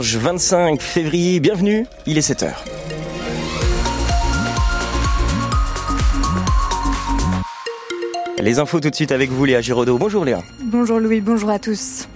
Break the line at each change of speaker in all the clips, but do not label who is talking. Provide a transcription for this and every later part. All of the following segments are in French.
25 février, bienvenue, il est 7h. Les infos tout de suite avec vous Léa Giraudot. Bonjour Léa.
Bonjour Louis, bonjour à tous.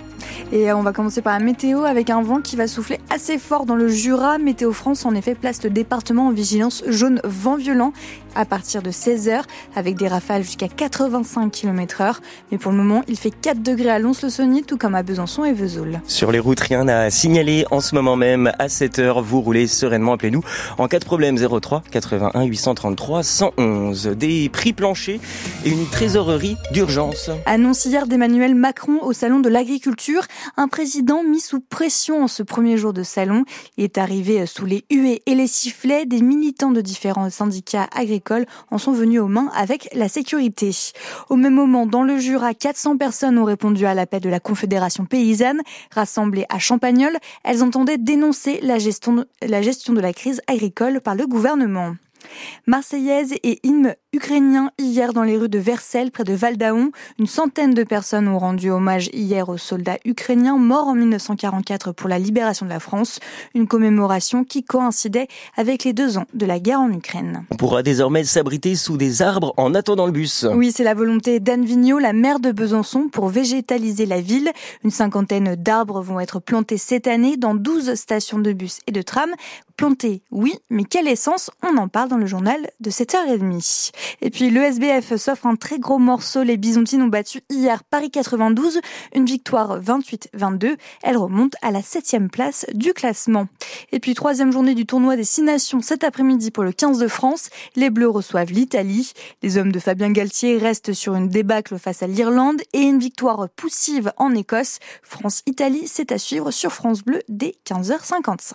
Et euh, on va commencer par la météo avec un vent qui va souffler assez fort dans le Jura. Météo France en effet place le département en vigilance jaune vent violent à partir de 16h avec des rafales jusqu'à 85 km heure. Mais pour le moment, il fait 4 degrés à Lons-le-Saunier, tout comme à Besançon et Vesoul.
Sur les routes, rien à signaler en ce moment même. À 7h, vous roulez sereinement. Appelez-nous en cas de problème 03 81 833 111. Des prix planchers et une trésorerie d'urgence.
Annonce hier d'Emmanuel Macron au Salon de l'Agriculture. Un président mis sous pression en ce premier jour de salon. Il est arrivé sous les huées et les sifflets des militants de différents syndicats agricoles en sont venus aux mains avec la sécurité. Au même moment, dans le Jura, 400 personnes ont répondu à l'appel de la Confédération paysanne. Rassemblées à Champagnol, elles entendaient dénoncer la gestion, la gestion de la crise agricole par le gouvernement. Marseillaise et hymne ukrainien hier dans les rues de Versailles, près de Valdaon. Une centaine de personnes ont rendu hommage hier aux soldats ukrainiens morts en 1944 pour la libération de la France. Une commémoration qui coïncidait avec les deux ans de la guerre en Ukraine.
On pourra désormais s'abriter sous des arbres en attendant le bus.
Oui, c'est la volonté d'Anne Vigneault, la maire de Besançon, pour végétaliser la ville. Une cinquantaine d'arbres vont être plantés cette année dans 12 stations de bus et de tram. Plantés, oui, mais quelle essence? On en parle dans le journal de 7h30. Et puis le SBF s'offre un très gros morceau. Les Byzantines ont battu hier Paris 92, une victoire 28-22. Elle remonte à la septième place du classement. Et puis troisième journée du tournoi des Six Nations cet après-midi pour le 15 de France. Les Bleus reçoivent l'Italie. Les hommes de Fabien Galtier restent sur une débâcle face à l'Irlande et une victoire poussive en Écosse. France-Italie, c'est à suivre sur France Bleu dès 15h55.